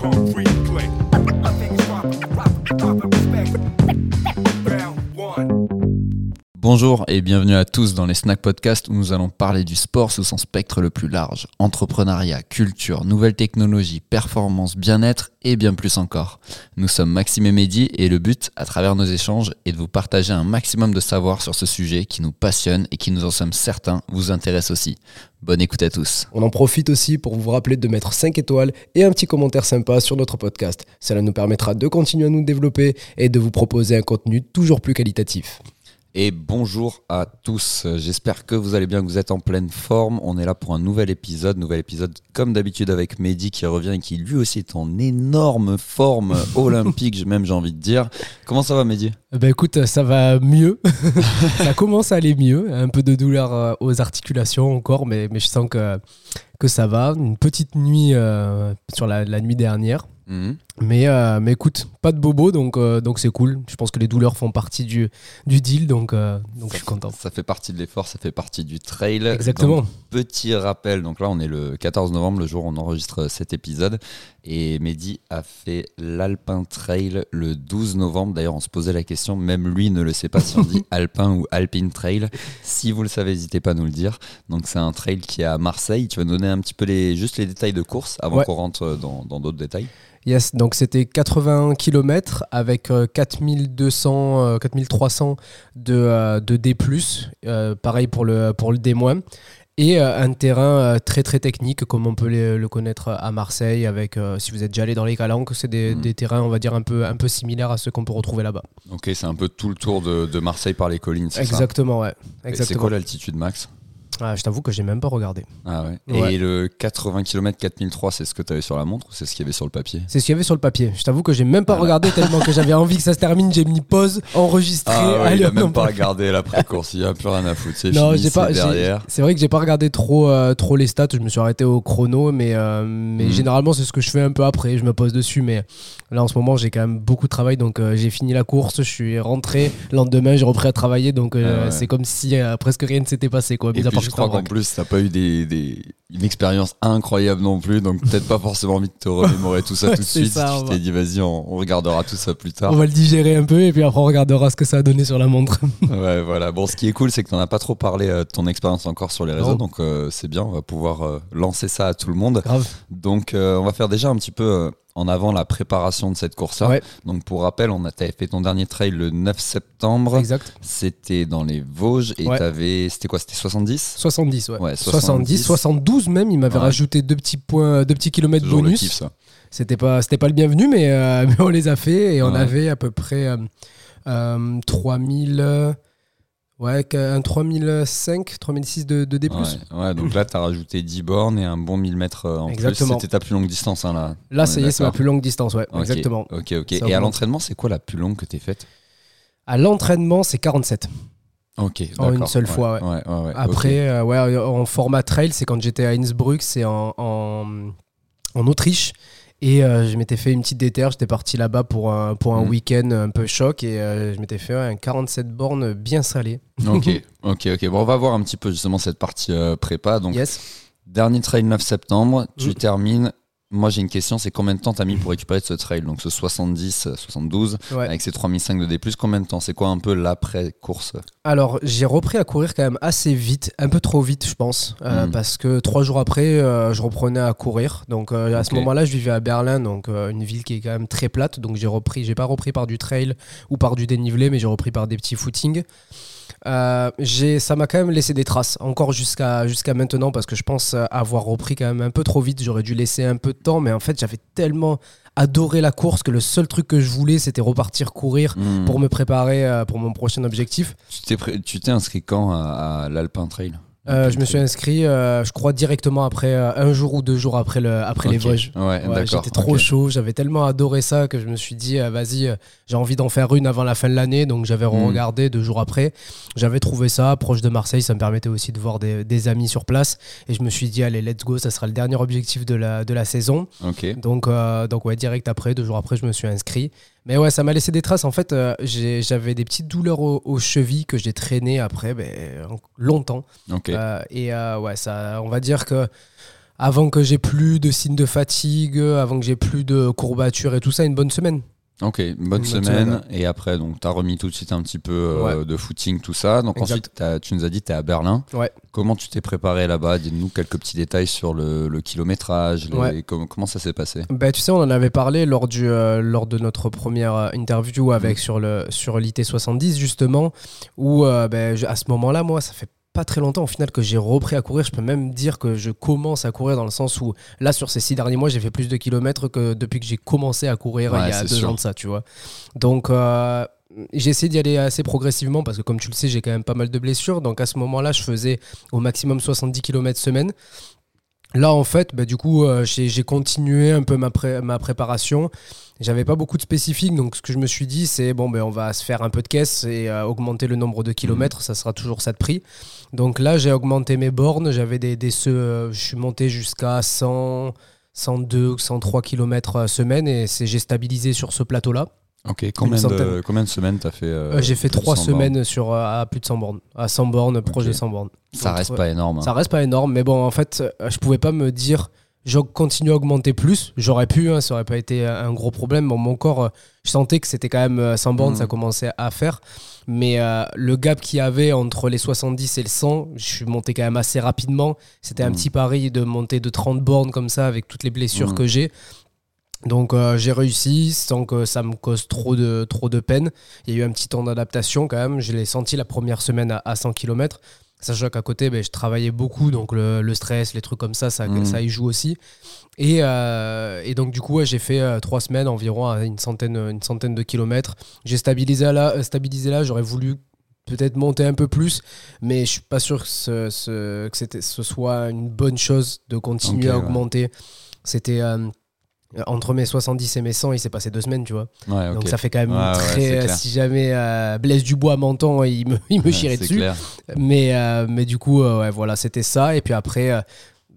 concrete Bonjour et bienvenue à tous dans les Snack Podcast où nous allons parler du sport sous son spectre le plus large. Entrepreneuriat, culture, nouvelles technologies, performance, bien-être et bien plus encore. Nous sommes Maxime et Mehdi et le but, à travers nos échanges, est de vous partager un maximum de savoir sur ce sujet qui nous passionne et qui nous en sommes certains vous intéresse aussi. Bonne écoute à tous. On en profite aussi pour vous rappeler de mettre 5 étoiles et un petit commentaire sympa sur notre podcast. Cela nous permettra de continuer à nous développer et de vous proposer un contenu toujours plus qualitatif. Et bonjour à tous, j'espère que vous allez bien, que vous êtes en pleine forme. On est là pour un nouvel épisode, nouvel épisode comme d'habitude avec Mehdi qui revient et qui lui aussi est en énorme forme olympique, même j'ai envie de dire. Comment ça va Mehdi? Ben écoute, ça va mieux. ça commence à aller mieux. Un peu de douleur euh, aux articulations encore, mais, mais je sens que, que ça va. Une petite nuit euh, sur la, la nuit dernière. Mhm. Mais, euh, mais écoute, pas de bobo, donc euh, donc c'est cool. Je pense que les douleurs font partie du, du deal, donc, donc je suis content. Ça fait partie de l'effort, ça fait partie du trail. Exactement. Donc, petit rappel, donc là on est le 14 novembre, le jour où on enregistre cet épisode. Et Mehdi a fait l'Alpin Trail le 12 novembre. D'ailleurs, on se posait la question, même lui ne le sait pas si on dit Alpin ou Alpine Trail. Si vous le savez, n'hésitez pas à nous le dire. Donc c'est un trail qui est à Marseille. Tu vas nous donner un petit peu les, juste les détails de course avant Ouais. qu'on rentre dans dans d'autres détails. Yes, donc c'était 80 km avec euh, 4200, euh, 4300 de, euh, de D+, euh, pareil pour le, pour le D-, et euh, un terrain euh, très très technique comme on peut le, le connaître à Marseille avec, euh, si vous êtes déjà allé dans les Calanques, c'est des, Mhm. des terrains, on va dire, un peu, un peu similaires à ceux qu'on peut retrouver là-bas. Ok, c'est un peu tout le tour de, de Marseille par les collines, c'est ça? Exactement, ouais. C'est quoi l'altitude max? Ah, je t'avoue que j'ai même pas regardé. Ah ouais. Ouais. Et le 80 km 4003, c'est ce que tu avais sur la montre ou c'est ce qu'il y avait sur le papier? C'est ce qu'il y avait sur le papier. Je t'avoue que j'ai même pas Voilà. regardé tellement que j'avais envie que ça se termine. J'ai mis pause, enregistré. Ah ouais, il a même pas regardé la pré-course, il a plus rien à foutre. C'est Non, fini, j'ai pas. c'est j'ai- derrière. C'est vrai que j'ai pas regardé trop, euh, trop les stats. Je me suis arrêté au chrono, mais, euh, mais Mhm. généralement c'est ce que je fais un peu après. Je me pose dessus, mais là en ce moment j'ai quand même beaucoup de travail, donc euh, j'ai fini la course, je suis rentré. Le lendemain j'ai repris à travailler, donc euh, Ah ouais. c'est comme si euh, presque rien ne s'était passé, quoi. Et puis je crois qu'en plus, t'as pas eu des, des- une expérience incroyable non plus, donc peut-être pas forcément envie de te remémorer tout ça Ouais, tout de suite. ça, tu t'es dit, vas-y, on, on regardera tout ça plus tard. On va le digérer un peu et puis après on regardera ce que ça a donné sur la montre. Ouais, voilà. Bon, ce qui est cool, c'est que t'en as pas trop parlé de ton expérience encore sur les réseaux, Non. donc c'est bien, on va pouvoir lancer ça à tout le monde. Grave. Donc, on va faire déjà un petit peu en avant la préparation de cette course-là. Ouais. Donc, pour rappel, on a fait ton dernier trail le 9 septembre. Exact. C'était dans les Vosges et Ouais. t'avais, c'était quoi C'était 70 70, ouais. Ouais, 70, 72 même. Il m'avait rajouté deux petits points, deux petits kilomètres Toujours le bonus. kiff, ça. C'était pas, c'était pas le bienvenu, mais, euh, mais on les a fait et on avait à peu près euh, euh, 3000, ouais, un 3005, 3006 de, de D+. Ouais, ouais, donc là, t'as rajouté 10 bornes et un bon 1000 mètres euh, en Exactement. plus. C'était ta plus longue distance, hein, là. Là, ça y est, c'est ma plus longue distance, ouais, exactement. Ok, ok. Ça et à l'entraînement, c'est quoi la plus longue que t'es faite? À l'entraînement, c'est 47. Ok, En une seule ouais, fois, ouais. Après, euh, ouais, en format trail, c'est quand j'étais à Innsbruck, c'est en, en, en Autriche. Et euh, je m'étais fait une petite déterre, j'étais parti là-bas pour un, pour un Mhm. week-end un peu choc et euh, je m'étais fait un 47 bornes bien salé. Ok, ok, ok. Bon, on va voir un petit peu justement cette partie euh, prépa. Donc, yes. dernier trail 9 septembre, tu Mm. termines. Moi, j'ai une question c'est combien de temps t'as mis pour récupérer de ce trail? Donc, ce 70, euh, 72, Ouais. avec ces 3005 de D, combien de temps? C'est quoi un peu l'après-course? Alors, j'ai repris à courir quand même assez vite, un peu trop vite, je pense, euh, Mm. parce que trois jours après, euh, je reprenais à courir. Donc, euh, à ce moment-là, je vivais à Berlin, donc euh, une ville qui est quand même très plate. Donc, j'ai repris, j'ai pas repris par du trail ou par du dénivelé, mais j'ai repris par des petits footings. Euh, j'ai- ça m'a quand même laissé des traces, encore jusqu'à jusqu'à maintenant, parce que je pense euh, avoir repris quand même un peu trop vite. J'aurais dû laisser un peu de temps, mais en fait, j'avais tellement adoré la course que le seul truc que je voulais, c'était repartir courir Mm. pour me préparer euh, pour mon prochain objectif. Tu t'es pré- tu t'es inscrit quand à, à l'Alpin Trail? Euh, je me suis inscrit, euh, je crois, directement après, euh, un jour ou deux jours après, le, après les. Vosges. Ouais. J'étais trop chaud, j'avais tellement adoré ça que je me suis dit, vas-y, j'ai envie d'en faire une avant la fin de l'année. Donc j'avais Mm. regardé deux jours après. J'avais trouvé ça proche de Marseille, ça me permettait aussi de voir des, des amis sur place. Et je me suis dit, allez, let's go, ça sera le dernier objectif de la, de la saison. Donc, donc ouais, direct après, deux jours après, je me suis inscrit. Mais ouais, ça m'a laissé des traces. En fait, euh, j'avais des petites douleurs aux, aux chevilles que j'ai traînées après ben, longtemps. Euh, et euh, ouais, ça, on va dire que avant que j'ai plus de signes de fatigue, avant que j'ai plus de courbatures et tout ça, une bonne semaine. Ok, une bonne Une semaine. Et après, donc, tu as remis tout de suite un petit peu euh, Ouais. de footing, tout ça. Donc, Exact. ensuite, tu nous as dit que tu es à Berlin. Ouais. Comment tu t'es préparé là-bas? Dis-nous quelques petits détails sur le, le kilométrage. les- Ouais. comment, comment ça s'est passé? Bah, tu sais, on en avait parlé lors, du, euh, lors de notre première euh, interview avec Mhm. sur le sur l'IT70 justement, où euh, je- à ce moment-là, moi, ça fait pas très longtemps au final que j'ai repris à courir. Je peux même dire que je commence à courir dans le sens où là, sur ces six derniers mois, j'ai fait plus de kilomètres que depuis que j'ai commencé à courir Ouais, il y a deux sûr. ans de ça, tu vois. Donc euh, j'ai essayé d'y aller assez progressivement parce que comme tu le sais, j'ai quand même pas mal de blessures. Donc à ce moment-là, je faisais au maximum 70 km semaine. Là, en fait, bah, du coup, euh, j'ai j'ai continué un peu ma, pré- ma préparation. J'avais pas beaucoup de spécifiques, donc ce que je me suis dit, c'est bon, ben, on va se faire un peu de caisse et euh, augmenter le nombre de kilomètres, ça sera toujours ça de prix. Donc là, j'ai augmenté mes bornes, j'avais des, des euh, je suis monté jusqu'à 100, 102, 103 km semaine et j'ai stabilisé sur ce plateau-là. Ok, combien de, centaine. combien de semaines tu as fait euh, j'ai fait trois 100 bornes semaines sur, à plus de 100 bornes, à 100 bornes, proche de 100 bornes. Ça reste pas énorme. hein. Ça reste pas énorme, mais bon, en fait, je pouvais pas me dire, je continue à augmenter plus. J'aurais pu, hein, ça aurait pas été un gros problème. Bon, mon corps, euh, je sentais que c'était quand même euh, 100 bornes, Mhm. ça commençait à faire. Mais euh, le gap qu'il y avait entre les 70 et le 100, je suis monté quand même assez rapidement. C'était un Mhm. petit pari de monter de 30 bornes comme ça avec toutes les blessures Mhm. que j'ai. Donc euh, j'ai réussi sans que ça me cause trop de, trop de peine. Il y a eu un petit temps d'adaptation quand même. Je l'ai senti la première semaine à, à 100 km. Sachant qu'à côté, ben, je travaillais beaucoup, donc le, le stress, les trucs comme ça, ça, Mhm. ça y joue aussi. Et, euh, et donc du coup, ouais, j'ai fait euh, trois semaines environ à une centaine, une centaine de kilomètres. J'ai stabilisé là, euh, stabilisé là j'aurais voulu peut-être monter un peu plus, mais je suis pas sûr que ce, ce- que c'était- ce soit une bonne chose de continuer à ouais. augmenter. C'était euh, entre mes 70 et mes 100, il s'est passé deux semaines, tu vois. Ouais. Donc ça fait quand même Ouais, très. clair. si jamais euh, Blaise Dubois m'entend, il me, il me chierait dessus. clair. Mais, euh, mais du coup, euh, ouais, voilà, c'était ça. Et puis après, euh,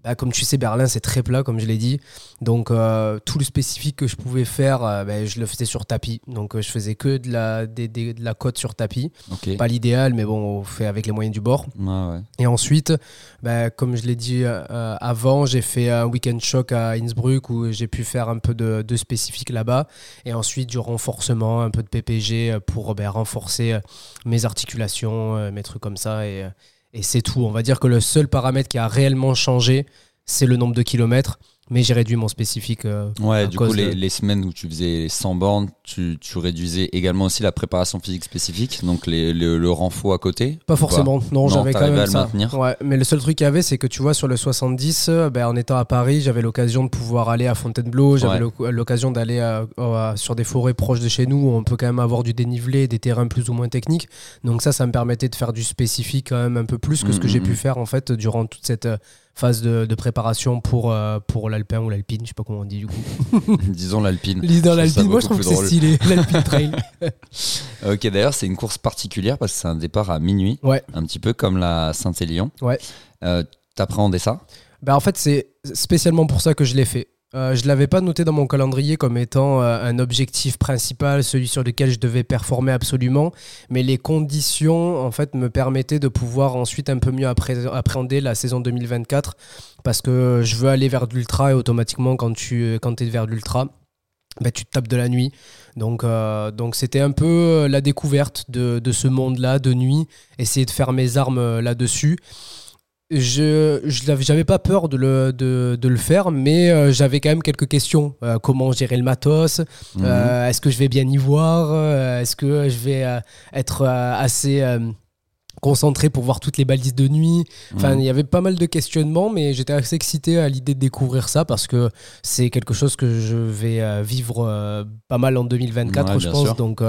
bah, comme tu sais, Berlin, c'est très plat, comme je l'ai dit. Donc, euh, tout le spécifique que je pouvais faire, euh, bah, je le faisais sur tapis. Donc, euh, je faisais que de la, des- des- de la côte sur tapis. Pas l'idéal, mais bon, on fait avec les moyens du bord. Ouais. Et ensuite, bah, comme je l'ai dit avant, j'ai fait un week-end choc à Innsbruck où j'ai pu faire un peu de, de spécifique là-bas. Et ensuite, du renforcement, un peu de PPG pour renforcer mes articulations, mes trucs comme ça. Et, et c'est tout. On va dire que le seul paramètre qui a réellement changé, c'est le nombre de kilomètres. Mais j'ai réduit mon spécifique. euh, Ouais, du coup, les, de- les semaines où tu faisais 100 bornes, tu, tu réduisais également aussi la préparation physique spécifique, donc les, le, le renfort à côté Pas forcément, non, Non, j'avais quand même à le ça. maintenir Ouais, mais le seul truc qu'il y avait, c'est que tu vois, sur le 70, euh, ben, en étant à Paris, j'avais l'occasion de pouvoir aller à Fontainebleau, j'avais Ouais. l'occasion d'aller sur des forêts proches de chez nous où on peut quand même avoir du dénivelé, des terrains plus ou moins techniques. Donc ça, ça me permettait de faire du spécifique quand même un peu plus que ce que Mhm, j'ai mhm. pu faire en fait durant toute cette euh, phase de, de préparation pour, euh, pour l'alpin ou l'alpine, je sais pas comment on dit du coup. Disons l'alpine. Ça l'alpine, moi je trouve que c'est stylé, l'alpine trail. Ok, d'ailleurs, c'est une course particulière parce que c'est un départ à minuit, Ouais. un petit peu comme la Saint-Élion. Ouais. Euh, T'appréhendais ça? Bah en fait, c'est spécialement pour ça que je l'ai fait. Euh, je l'avais pas noté dans mon calendrier comme étant euh, un objectif principal, celui sur lequel je devais performer absolument, mais les conditions en fait me permettaient de pouvoir ensuite un peu mieux appré- appréhender la saison 2024 parce que je veux aller vers l'ultra et automatiquement quand tu quand es vers l'ultra, bah, tu te tapes de la nuit. Donc euh, c'était un peu euh, la découverte de, ce monde-là de nuit, essayer de faire mes armes euh, là-dessus je j'avais pas peur de le, de, de le faire, mais euh, j'avais quand même quelques questions. Euh, comment gérer le matos? Mhm. Euh, Est-ce que je vais bien y voir? Est-ce que je vais être assez concentré pour voir toutes les balises de nuit? Enfin, Mhm. il y avait pas mal de questionnements, mais j'étais assez excité à l'idée de découvrir ça parce que c'est quelque chose que je vais vivre pas mal en 2024, Ouais, je pense. sûr. Donc,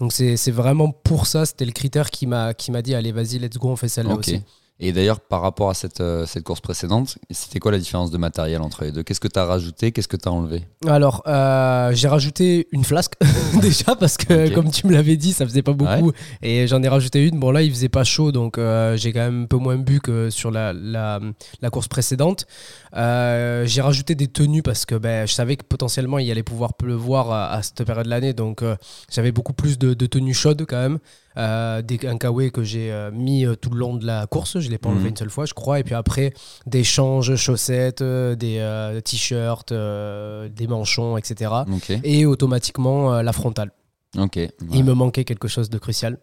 donc c'est vraiment pour ça, c'était le critère qui m'a dit allez, vas-y, let's go, on fait celle-là aussi. Et d'ailleurs, par rapport à cette, euh, cette course précédente, c'était quoi la différence de matériel entre les deux? Qu'est-ce que tu as rajouté? Qu'est-ce que tu as enlevé? Alors, euh, j'ai rajouté une flasque déjà parce que, comme tu me l'avais dit, ça faisait pas beaucoup. Et j'en ai rajouté une. Bon, là, il faisait pas chaud donc euh, j'ai quand même un peu moins bu que sur la, la, la course précédente. J'ai rajouté des tenues parce que ben, je savais que potentiellement il allait pouvoir pleuvoir à, à cette période de l'année. Donc j'avais beaucoup plus de, de tenues chaudes quand même. Euh, des, un kawaii que j'ai euh, mis euh, tout le long de la course. Je l'ai pas enlevé Mhm. une seule fois, je crois. Et puis après, des changes, chaussettes, des t-shirts, des manchons, etc. Et automatiquement la frontale. Ok. Il me manquait quelque chose de crucial.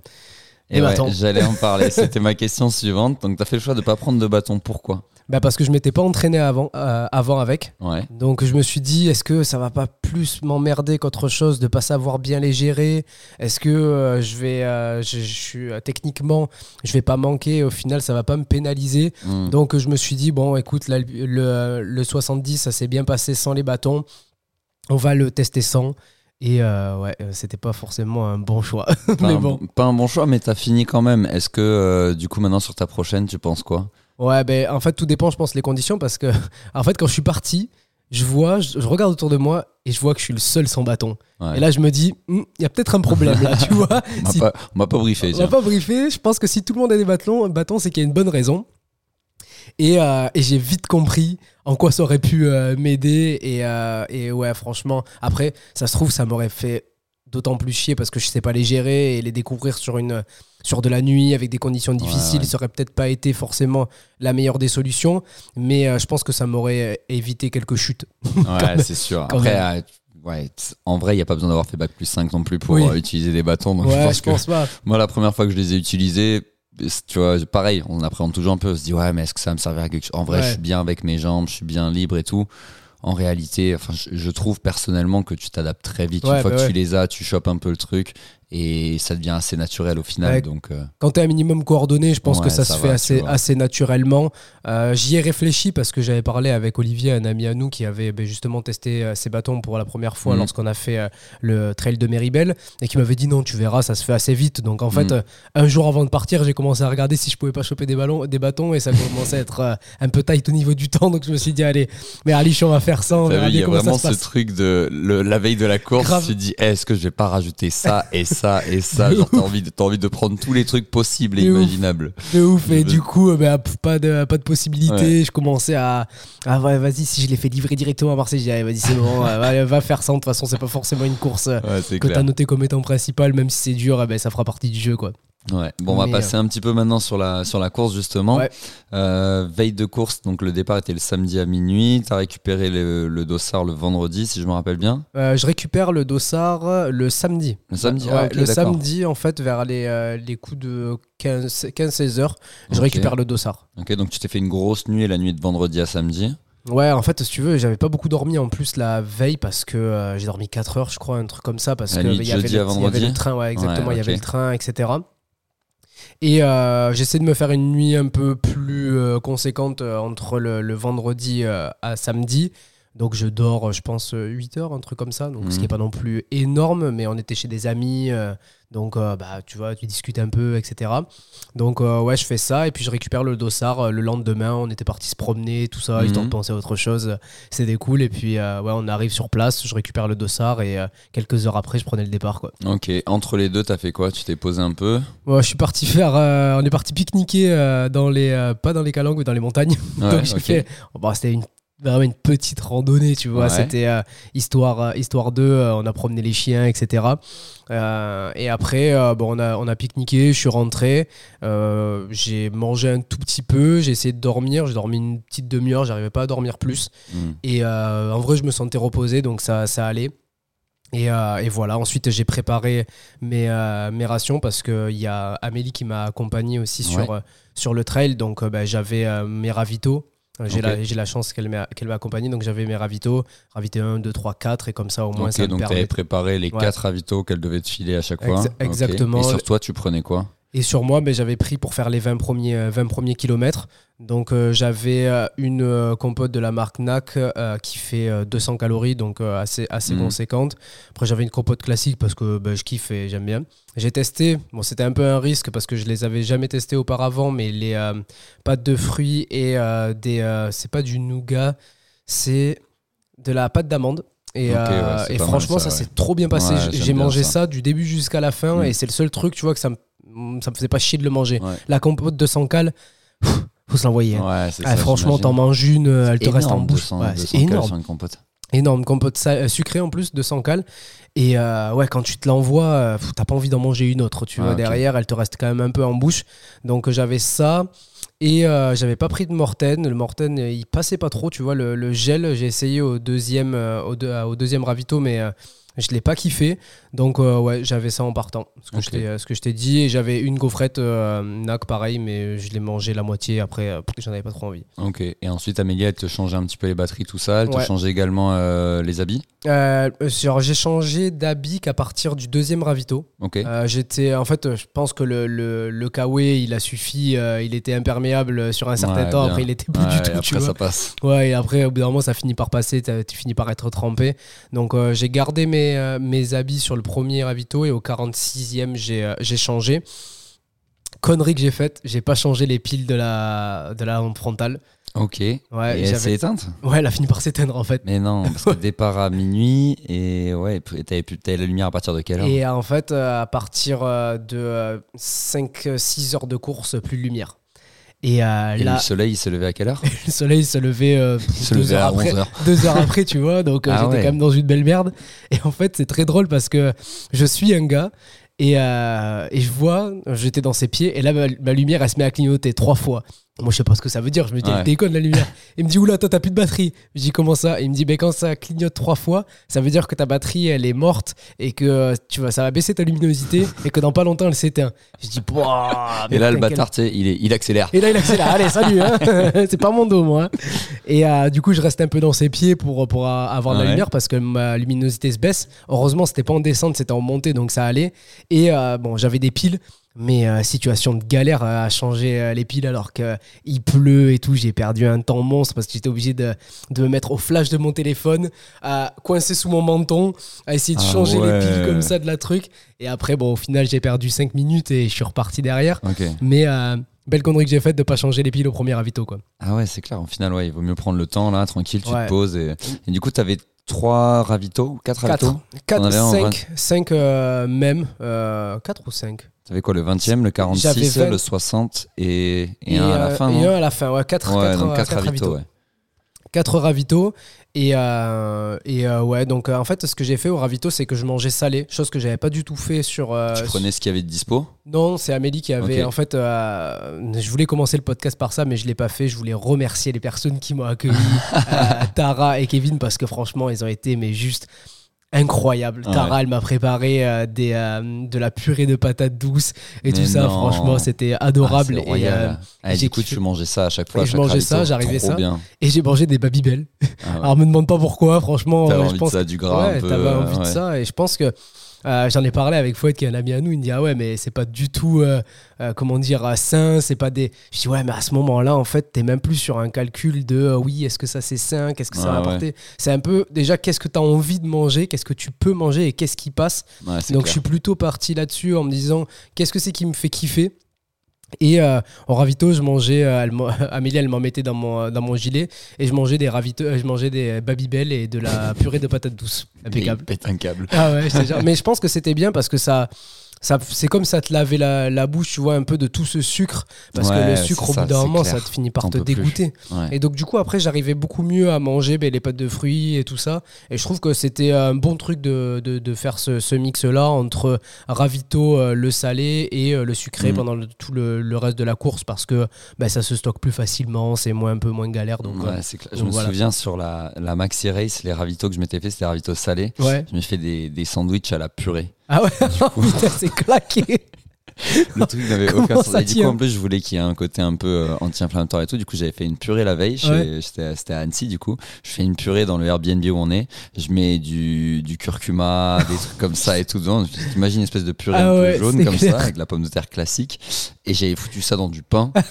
Et Et ouais, bâton. j'allais en parler. C'était ma question suivante. Donc, tu as fait le choix de pas prendre de bâton. Pourquoi? Bah parce que je m'étais pas entraîné avant, euh, avant avec. Ouais. Donc je me suis dit, est-ce que ça va pas plus m'emmerder qu'autre chose de pas savoir bien les gérer? Est-ce que euh, je vais, euh, je, je suis techniquement, je vais pas manquer Au final, ça va pas me pénaliser? Hmm. Donc je me suis dit, bon, écoute, là, le, le, le 70, ça s'est bien passé sans les bâtons. On va le tester sans. Et euh, ouais, c'était pas forcément un bon choix. Pas, Mais un, bon. pas un bon choix, mais t'as fini quand même. Est-ce que, euh, du coup, maintenant, sur ta prochaine, tu penses quoi? Ouais, ben en fait, tout dépend, je pense, les conditions parce que, en fait, quand je suis parti, je vois, je, je regarde autour de moi et je vois que je suis le seul sans bâton. Ouais. Et là, je me dis, Hmm, il y a peut-être un problème là, tu vois. On m'a Si- pas, m'a pas briefé. on tiens. pas briefer. Je pense que si tout le monde a des bâtons, bâtons c'est qu'il y a une bonne raison. Et, euh, et j'ai vite compris en quoi ça aurait pu euh, m'aider. Et, euh, et ouais, franchement, après, ça se trouve, ça m'aurait fait d'autant plus chier parce que je sais pas les gérer et les découvrir sur une sur de la nuit avec des conditions difficiles, ouais. ça aurait peut-être pas été forcément la meilleure des solutions, mais euh, je pense que ça m'aurait évité quelques chutes. Ouais, c'est sûr. Après, euh, ouais, en vrai, il n'y a pas besoin d'avoir fait bac plus 5 non plus pour Oui. euh, utiliser des bâtons. Donc je ouais, pense je que pense pas. moi, la première fois que je les ai utilisés, tu vois, pareil, on appréhende toujours un peu. On se dit, ouais, mais est-ce que ça va me servir à quelque chose? En vrai, Ouais. je suis bien avec mes jambes, je suis bien libre et tout. En réalité, enfin, je, je trouve personnellement que tu t'adaptes très vite. Ouais, Une fois bah que ouais. tu les as, tu chopes un peu le truc et ça devient assez naturel au final. Ouais. Donc, euh, Quand tu es un minimum coordonné, je pense Ouais, que ça, ça se va, fait assez, assez naturellement. Euh, J'y ai réfléchi parce que j'avais parlé avec Olivier, un ami à nous, qui avait ben, justement testé euh, ses bâtons pour la première fois Mhm. lorsqu'on a fait euh, le trail de Méribel et qui m'avait dit non, tu verras, ça se fait assez vite. Donc en fait, Mhm. euh, un jour avant de partir, j'ai commencé à regarder si je pouvais pas choper des, ballons, des bâtons et ça commençait à être euh, un peu tight au niveau du temps. Donc je me suis dit, allez, mais Ali, on va faire ça, il y a vraiment ce passe. truc de le- la veille de la course, Grave. tu te dis, Eh, est-ce que je vais pas rajouter ça et ça et ça Genre, t'as envie, de- t'as envie de prendre tous les trucs possibles et imaginables. De ouf. Et du coup, euh, bah, pas de, pas de possibilité. Je commençais à. Ah ouais, vas-y, si je l'ai fait livrer directement à Marseille, je dis, vas-y, c'est bon, euh, va, va faire ça. De toute façon, c'est pas forcément une course euh, Ouais, que t'as noté comme étant principale, même si c'est dur, eh ben, ça fera partie du jeu, quoi. Ouais. Bon, on va Mais, passer un petit peu maintenant sur la, sur la course, justement. Ouais. Euh, veille de course, donc le départ était le samedi à minuit. Tu as récupéré le, le dossard le vendredi, si je me rappelle bien. Euh, je récupère le dossard euh, le samedi. Le samedi Ouais, Ah, Le samedi, en fait, vers les, euh, les coups de 15-16 heures, je récupère le dossard. Ok, donc tu t'es fait une grosse nuit la nuit de vendredi à samedi. Ouais, en fait, si tu veux, j'avais pas beaucoup dormi en plus la veille parce que euh, j'ai dormi 4 heures, je crois, un truc comme ça, parce La que nuit de il y avait le- y avait le train, ouais, exactement, Ouais, il y avait le train, etc. Et euh, j'essaie de me faire une nuit un peu plus euh, conséquente euh, entre le, vendredi à samedi. Donc je dors, euh, je pense, 8 heures, un truc comme ça. Donc ce qui Mhm. n'est pas non plus énorme, mais on était chez des amis. euh, donc euh, bah, tu vois, tu discutes un peu, etc. Donc euh, ouais, je fais ça. Et puis je récupère le dossard euh, le lendemain. On était parti se promener, tout ça, histoire Mhm. de penser à autre chose. C'était cool. Et puis euh, ouais, on arrive sur place, je récupère le dossard. Et euh, quelques heures après, je prenais le départ. Quoi. Ok, entre les deux, t'as fait quoi? Tu t'es posé un peu? Ouais, je suis parti faire. euh, on est parti pique-niquer euh, dans les. euh, pas dans les calanques, mais dans les montagnes. Ouais, Donc j'ai ok. fait. bon, c'était une vraiment une petite randonnée, tu vois. Ouais. C'était euh, histoire, euh, histoire 2, euh, on a promené les chiens, etc. Euh, et après, bon, on a, on a pique-niqué, je suis rentré, j'ai mangé un tout petit peu, j'ai essayé de dormir, j'ai dormi une petite demi-heure, j'arrivais pas à dormir plus. Hmm. Et en vrai, je me sentais reposé, donc ça, ça allait. Et, euh, et voilà, ensuite j'ai préparé mes, euh, mes rations parce qu'il y a Amélie qui m'a accompagné aussi sur, sur le trail. Donc euh, bah, j'avais mes ravitaux. Euh, J'ai Ok. la, j'ai la chance qu'elle m'a qu'elle m'a accompagné, donc j'avais mes ravitaux, ravité 1, 2, 3, 4, et comme ça au moins Ok, ça me donc permet. t'avais préparé les Ouais. quatre ravitaux qu'elle devait te filer à chaque fois. Ok. exactement. Et sur toi, tu prenais quoi? Et sur moi, ben, j'avais pris pour faire les 20 premiers, euh, 20 premiers kilomètres. Donc euh, j'avais euh, une euh, compote de la marque NAC euh, qui fait euh, 200 calories, donc euh, assez, assez Mhm. conséquente. Après j'avais une compote classique parce que ben, je kiffe et j'aime bien. J'ai testé, bon c'était un peu un risque parce que je les avais jamais testés auparavant, mais les euh, pâtes de fruits et euh, des... euh, c'est pas du nougat, c'est de la pâte d'amande. Et, ouais, euh, mal, franchement, ça, ouais. s'est trop bien passé. Ouais, J'ai- bien mangé ça. ça. du début jusqu'à la fin Mm. et c'est le seul truc, tu vois, que ça me, ça me faisait pas chier de le manger. Ouais, La compote de 100 cales, pff, faut se l'envoyer. hein. Ouais, Ah, franchement, t'en manges une, elle te reste en bouche. 200, Ouais, 200 c'est énorme. sur une compote. Énorme compote euh, sucrée en plus de 100 cales. Et euh, ouais, quand tu te l'envoies, euh, t'as pas envie d'en manger une autre. Tu Ah, vois, derrière, elle te reste quand même un peu en bouche. Donc euh, j'avais ça. Et euh, j'avais pas pris de Morten. Le Morten, euh, il passait pas trop, tu vois. Le, le gel, j'ai essayé au deuxième, euh, au, deux- euh, au deuxième ravito, mais euh, je l'ai pas kiffé. Donc, euh, ouais, j'avais ça en partant. Ce que Ok. je t'ai- euh, je t'ai dit. Et j'avais une gaufrette euh, NAC, pareil, mais je l'ai mangé la moitié. Après, euh, j'en avais pas trop envie. Ok. Et ensuite, Amélie, elle te changeait un petit peu les batteries, tout ça. Elle te Ouais. changeait également les habits. J'ai changé d'habit qu'à partir du deuxième ravito. Ok. J'étais, en fait, je pense que le, le, le Kawe, il a suffi. il était imperméable sur un certain Ouais, temps. bien. Après, il était plus Ouais, du tout. après, tu vois. ça passe. Ouais, et après, au bout d'un moment, ça finit par passer, tu finis par être trempé. Donc, j'ai gardé mes, euh, mes habits sur le premier ravito et au 46e, j'ai euh, j'ai changé. Connerie que j'ai faite, j'ai pas changé les piles de la, de la lampe frontale. Ok. Ouais, et elle s'est éteinte Ouais, elle a fini par s'éteindre en fait. Mais non, parce que départ à minuit et ouais, t'avais la lumière à partir de quelle heure Et en fait, euh, à partir de 5-6 heures de course, plus de lumière. Et euh, Et là, le soleil, il se levait à quelle heure le soleil se levait euh, se deux levait heures à après. 11h. deux heures après, tu vois. Donc euh, Ah j'étais ouais. quand même dans une belle merde. Et en fait, c'est très drôle parce que je suis un gars et, euh, et je vois, j'étais dans ses pieds et là, ma, ma lumière, elle se met à clignoter trois fois. Moi, je sais pas ce que ça veut dire. Je me dis, Ouais. elle déconne la lumière. Il me dit, oula, toi, t'as plus de batterie. Je dis, comment ça? Il me dit, ben, quand ça clignote trois fois, ça veut dire que ta batterie, elle est morte et que euh, tu vois, ça va baisser ta luminosité et que dans pas longtemps, elle s'éteint. Je dis, Pouah, Et là, le quel- bâtard, il, est- il accélère. et là, il accélère. Allez, salut. hein. c'est pas mon dos, moi. Et euh, du coup, je reste un peu dans ses pieds pour, pour euh, avoir de la lumière parce que ma luminosité se baisse. Heureusement, c'était pas en descente, c'était en montée, donc ça allait. Et euh, bon, j'avais des piles. Mais euh, situation de galère euh, à changer euh, les piles alors qu'il pleut et tout. J'ai perdu un temps monstre parce que j'étais obligé de, de me mettre au flash de mon téléphone, à coincer sous mon menton, à essayer de Ah changer ouais. les piles comme ça de la truc. Et après, bon, au final, j'ai perdu 5 minutes et je suis reparti derrière. Mais euh, belle connerie que j'ai faite de pas changer les piles au premier ravito quoi. Ah ouais, c'est clair. Au final, ouais, il vaut mieux prendre le temps là, tranquille, tu Ouais. te poses et, et du coup, t'avais trois ravitaux ou quatre 4, ravitaux 4 avais un en 5, 5 euh, même, euh, 4 ou 5. T'avais quoi, le 20e, le 46, J'avais 20. le 60 et, et, un à la euh, fin, et un à la fin, ouais, 4, Ouais, donc quatre ravitaux, ravitaux. ouais. 4 ravitaux. Et, euh, et euh, ouais, donc euh, en fait, ce que j'ai fait au ravito, c'est que je mangeais salé, chose que j'avais pas du tout fait sur. euh, Tu prenais ce qu'il y avait de dispo? Non, c'est Amélie qui avait. Ok. En fait, euh, je voulais commencer le podcast par ça, mais je l'ai pas fait. Je voulais remercier les personnes qui m'ont accueilli, euh, Tara et Kevin, parce que franchement, ils ont été mais juste incroyables. Ouais. Tara, elle m'a préparé euh, des, euh, de la purée de patates douces et Mais tout ça. non. Franchement, c'était Ah, adorable. c'est et, euh, Ah, du coup, kiffé. tu mangeais ça à chaque fois. Et je mangeais ça, j'arrivais ça. bien. et j'ai mangé des Babybel. Ah ouais. Alors, me demande pas pourquoi. Franchement, T'avais envie de pense ça, du gras ouais, un peu. t'avais envie de ça et je pense que euh, j'en ai parlé avec Fouette qui est un ami à nous. Il me dit ah ouais mais c'est pas du tout euh, euh, comment dire sain. C'est pas des je dis ouais mais à ce moment là en fait t'es même plus sur un calcul de oui est-ce que ça c'est sain? Qu'est-ce que ça va ouais. apporter c'est un peu déjà qu'est-ce que t'as envie de manger? Qu'est-ce que tu peux manger? Et qu'est-ce qui passe? Ouais, donc clair. je suis plutôt parti là-dessus en me disant qu'est-ce que c'est qui me fait kiffer? Et euh, en ravito, je mangeais, euh, elle Amélie, elle m'en mettait dans mon, dans mon gilet et je mangeais des ravito, euh, je mangeais des Babybel et de la purée de patates douces. Impeccable. Ah ouais, je te jure. Mais je pense que c'était bien parce que ça, ça c'est comme ça te lavait la, la bouche, tu vois, un peu de tout ce sucre. Parce que le sucre, au bout d'un moment, clair. ça te finit par te dégoûter. Ouais. Et donc, du coup, après, j'arrivais beaucoup mieux à manger ben, les pâtes de fruits et tout ça. Et je trouve que c'était un bon truc de, de, de faire ce, ce mix-là entre ravito, euh, le salé et euh, le sucré Mhm. pendant le- tout le, le reste de la course parce que ben, ça se stocke plus facilement, c'est moins, un peu moins galère. Donc, Ouais, euh, c'est clair. Je me voilà. souviens sur la, la Maxi Race, les ravitaux que je m'étais fait, c'était salés. ouais. Je me fait des, des sandwichs à la purée. Ah ouais, c'est claqué. Le truc n'avait aucun sens. Et du coup, en plus, je voulais qu'il y ait un côté un peu euh, anti-inflammatoire et tout. Du coup, j'avais fait une purée la veille. Ouais. C'était à Annecy, du coup. Je fais une purée dans le Airbnb où on est. Je mets du, du curcuma, des trucs comme ça et tout dedans. T'imagines une espèce de purée Ah un ouais, peu jaune comme clair. ça, avec de la pomme de terre classique. Et j'avais foutu ça dans du pain.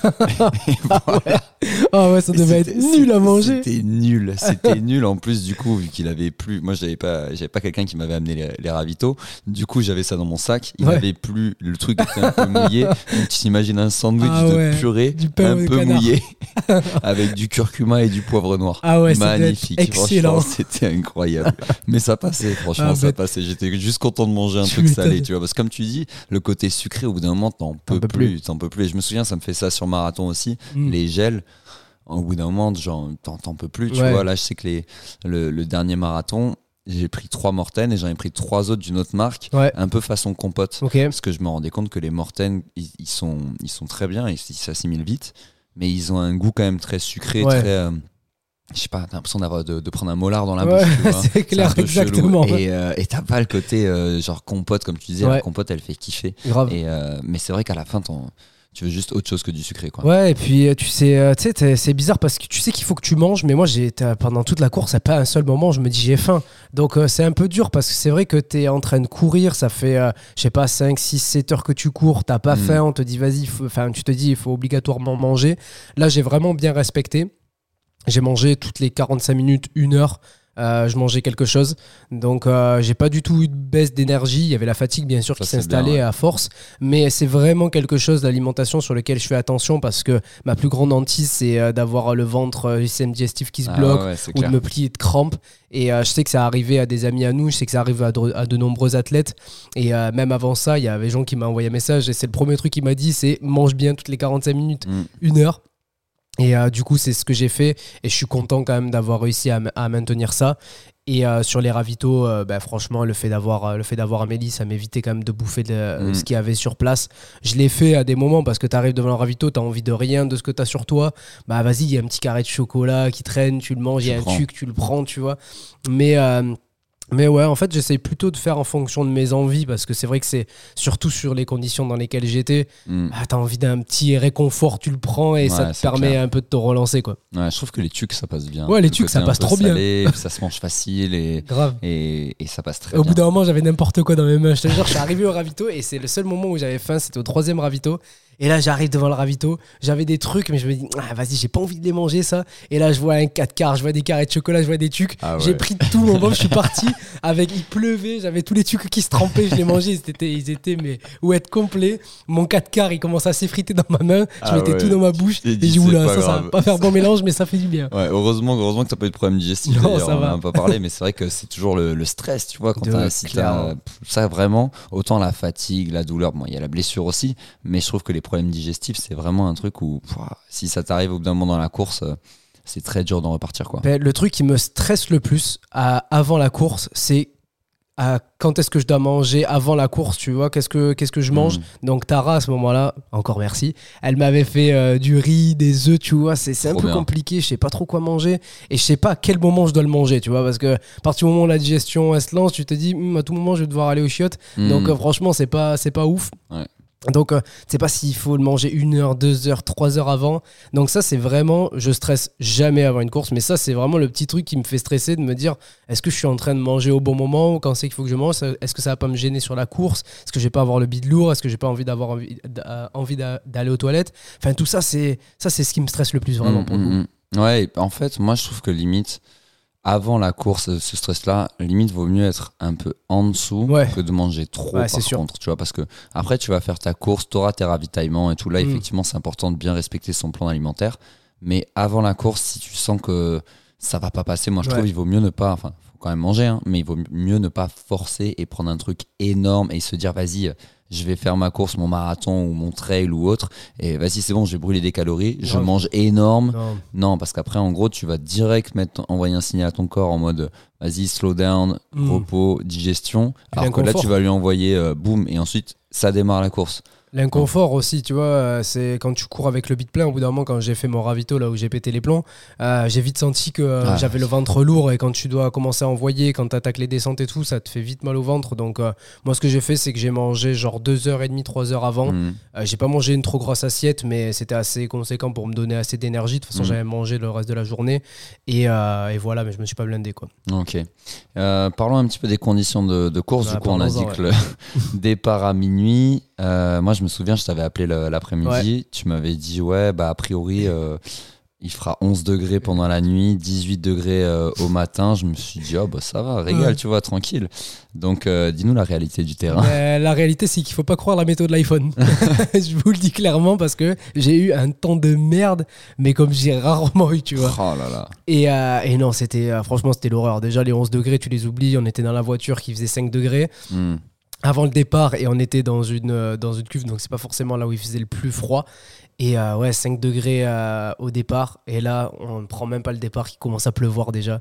Ah ouais, ça devait être nul à manger. C'était nul, c'était nul. En plus, du coup, vu qu'il avait plus, moi, j'avais pas, pas quelqu'un qui m'avait amené les, les ravitaux. Du coup, j'avais ça dans mon sac. Il Ouais. avait plus, le truc un peu mouillé. Donc, tu t'imagines un sandwich Ah de purée, un peu mouillé, avec du curcuma et du poivre noir. Ah ouais, magnifique. excellent. Franchement, c'était incroyable. Mais ça passait, franchement, Ah, ça passait. J'étais juste content de manger un truc salé, tu vois. Parce que comme tu dis, le côté sucré, au bout d'un moment, t'en peux, peux plus, t'en peux plus. Et je me souviens, ça me fait ça sur marathon aussi. Mm. Les gels, au bout d'un moment, genre, t'en t'en peux plus, tu Ouais. vois. Là, je sais que les, le, le dernier marathon, j'ai pris trois Morten et j'en ai pris trois autres d'une autre marque, Ouais. un peu façon compote. Parce que je me rendais compte que les Morten, ils, ils sont, ils sont très bien, ils s'assimilent vite. mais ils ont un goût quand même très sucré, Ouais. très. euh, je sais pas, t'as l'impression d'avoir de, de prendre un molar dans la Ouais, bouche. c'est clair, chelou. exactement. Et euh, et t'as pas le côté euh, genre compote, comme tu disais, la compote elle fait kiffer. Grave. Et, mais c'est vrai qu'à la fin, t'en- tu veux juste autre chose que du sucré. Quoi. Ouais, et puis euh, tu sais, euh, tu sais, c'est bizarre parce que tu sais qu'il faut que tu manges, mais moi, j'ai pendant toute la course, à pas un seul moment, je me dis j'ai faim. Donc euh, c'est un peu dur parce que c'est vrai que tu es en train de courir, ça fait, euh, je sais pas, 5, 6, 7 heures que tu cours, t'as pas Mm. faim, on te dit vas-y, enfin, tu te dis il faut obligatoirement manger. Là, j'ai vraiment bien respecté. J'ai mangé toutes les 45 minutes, une heure. Euh, je mangeais quelque chose. Donc, euh, j'ai pas du tout eu de baisse d'énergie. Il y avait la fatigue, bien sûr, Ça, qui s'installait ouais. à force. Mais c'est vraiment quelque chose, l'alimentation, sur lequel je fais attention parce que ma plus grande hantise, c'est euh, d'avoir le ventre, le système digestif qui se Ah bloque ouais, ou de me plier de crampes. Et euh, je sais que ça arrivait à des amis à nous, je sais que ça arrive à de, à de nombreux athlètes. Et euh, même avant ça, il y avait des gens qui m'ont envoyé un message et c'est le premier truc qu'il m'a dit, c'est mange bien toutes les 45 minutes, Mm. une heure. Et euh, du coup, c'est ce que j'ai fait. Et je suis content quand même d'avoir réussi à, maintenir ça. Et euh, sur les ravitaux, euh, bah, franchement, le fait d'avoir le fait d'avoir Amélie, ça m'évitait quand même de bouffer de, Mm. ce qu'il y avait sur place. Je l'ai fait à des moments parce que tu arrives devant le ravito, tu as envie de rien de ce que tu as sur toi. Bah vas-y, il y a un petit carré de chocolat qui traîne, tu le manges, il y a un tuc, tu le prends, tu vois. Mais euh, mais ouais, en fait, j'essaie plutôt de faire en fonction de mes envies parce que c'est vrai que c'est surtout sur les conditions dans lesquelles j'étais. Mm. Ah, t'as envie d'un petit réconfort, tu le prends et ça te permet clair. un peu de te relancer, quoi. Ouais, je trouve que les tucs ça passe bien. Ouais, les Le tucs, ça passe trop bien. salé, puis ça se mange facile et, Grave. et, et ça passe très Au bien. bout d'un moment, j'avais n'importe quoi dans mes mains. Je te jure, je suis arrivé au ravito et c'est le seul moment où j'avais faim, c'était au troisième ravito. Et là, j'arrive devant le ravito, j'avais des trucs, mais je me dis, ah, vas-y, j'ai pas envie de les manger, ça. Et là, je vois un 4 quarts, je vois des carrés de chocolat, je vois des tucs. Ah J'ai pris tout mon bof, je suis parti. Avec, il pleuvait, j'avais tous les tucs qui se trempaient, je les mangeais, ils étaient, ils étaient mais où être complet. Mon 4 quarts, il commence à s'effriter dans ma main. Je Ah mettais ouais. tout dans ma bouche. Et j'ai dit, oula, ça, ça va pas faire bon mélange, mais ça fait du bien. Ouais, heureusement, heureusement que t'as pas eu de problème digestif. Non, ça on va. en a pas parlé, mais c'est vrai que c'est toujours le, le stress, tu vois, quand t'as si ça vraiment, autant la fatigue, la douleur, bon, il y a la blessure aussi, mais je trouve que les problèmes digestifs, c'est vraiment un truc où, si ça t'arrive au bout d'un moment dans la course, euh, c'est très dur d'en repartir, quoi. Ben, le truc qui me stresse le plus à- avant la course, c'est à quand est-ce que je dois manger avant la course, tu vois, qu'est-ce que, qu'est-ce que je mange? Mm. Donc Tara, à ce moment-là, encore merci, elle m'avait fait euh, du riz, des œufs, tu vois, c'est, un peu bien. compliqué, je sais pas trop quoi manger et je sais pas à quel moment je dois le manger, tu vois, parce que à partir du moment où la digestion elle se lance, tu te dis, Hum, à tout moment je vais devoir aller aux chiottes. Mm. Donc euh, franchement, c'est pas, c'est pas ouf. Ouais. Donc, euh, sais pas s'il faut le manger une heure, deux heures, trois heures avant. Donc, ça, c'est vraiment, je stresse jamais avant une course, mais ça, c'est vraiment le petit truc qui me fait stresser de me dire est-ce que je suis en train de manger au bon moment ou quand c'est qu'il faut que je mange Est-ce que ça va pas me gêner sur la course? Est-ce que je vais pas avoir le bide lourd? Est-ce que j'ai pas envie d'avoir envie, d'a- envie d'a- d'aller aux toilettes? Enfin, tout ça, c'est ça, c'est ce qui me stresse le plus vraiment Mm, pour le coup. mm, mm. Ouais, en fait, moi je trouve que limite, avant la course, ce stress-là, limite vaut mieux être un peu en dessous Ouais. que de manger trop Ouais, par sûr. contre, tu vois, parce que après tu vas faire ta course, tu auras tes ravitaillements et tout. Là, Mm. effectivement, c'est important de bien respecter son plan alimentaire. Mais avant la course, si tu sens que ça va pas passer, moi je Ouais. trouve il vaut mieux ne pas, enfin, faut quand même manger, hein, mais il vaut mieux ne pas forcer et prendre un truc énorme et se dire, vas-y, euh, je vais faire ma course, mon marathon ou mon trail ou autre, et vas-y, c'est bon, je vais brûler des calories, je mange énorme. Non. Non, parce qu'après, en gros, tu vas direct mettre, envoyer un signal à ton corps en mode vas-y, slow down, Mm. repos, digestion. Alors que là, tu vas lui envoyer euh, boum, et ensuite, ça démarre la course. L'inconfort aussi, tu vois, euh, c'est quand tu cours avec le bide plein, au bout d'un moment, quand j'ai fait mon ravito, là où j'ai pété les plombs, euh, j'ai vite senti que euh, Ah. j'avais le ventre lourd et quand tu dois commencer à envoyer, quand tu attaques les descentes et tout, ça te fait vite mal au ventre. Donc, euh, moi, ce que j'ai fait, c'est que j'ai mangé genre 2h30, 3h avant. Mm. J'ai pas mangé une trop grosse assiette, mais c'était assez conséquent pour me donner assez d'énergie. De toute façon, Mhm. j'avais mangé le reste de la journée. Et, et voilà, mais je me suis pas blindé, quoi. Ok. Parlons un petit peu des conditions de, de course. Ah, du coup, on a dit que le départ à minuit. Euh, moi, je me souviens, je t'avais appelé l'après-midi. Tu m'avais dit, ouais, bah, a priori, euh, il fera 11 degrés pendant la nuit, 18 degrés euh, au matin. Je me suis dit, oh, bah, ça va, régale, Ouais. tu vois, tranquille. Donc, dis-nous la réalité du terrain. Mais la réalité, c'est qu'il faut pas croire la méthode de l'iPhone. je vous le dis clairement parce que j'ai eu un temps de merde, mais comme j'ai rarement eu, tu vois. Oh là là. Et, et non, c'était franchement, c'était l'horreur. Déjà, les 11 degrés, tu les oublies. On était dans la voiture qui faisait 5 degrés Hmm. Avant le départ et on était dans une, euh, dans une cuve, donc c'est pas forcément là où il faisait le plus froid. Et euh, ouais, 5 degrés euh, au départ. Et là, on ne prend même pas le départ qui commence à pleuvoir déjà.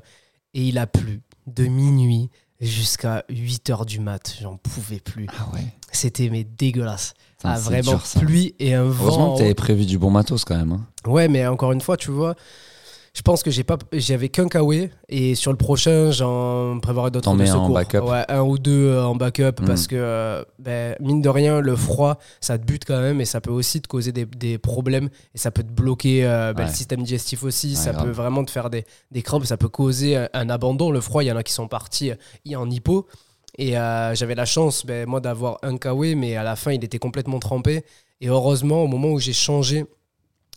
Et il a plu de minuit jusqu'à 8h du mat. J'en pouvais plus. Ah ouais. C'était mais dégueulasse. Putain, Ah, vraiment dur, ça. pluie et un vent. Heureusement en que t'avais prévu du bon matos quand même. hein. Ouais, mais encore une fois, tu vois, je pense que j'ai pas, j'avais qu'un KW et sur le prochain, j'en prévoirai d'autres de un en secours. backup. Ouais, un ou deux euh, en backup Mm. parce que euh, ben, mine de rien, le froid, ça te bute quand même et ça peut aussi te causer des, des problèmes et ça peut te bloquer euh, ben, Ouais. le système digestif aussi. Ouais, ça grave. peut vraiment te faire des, des crampes, ça peut causer un, un abandon. Le froid, il y en a qui sont partis en hypo. Et euh, j'avais la chance, ben, moi, d'avoir un KW, mais à la fin, il était complètement trempé. Et heureusement, au moment où j'ai changé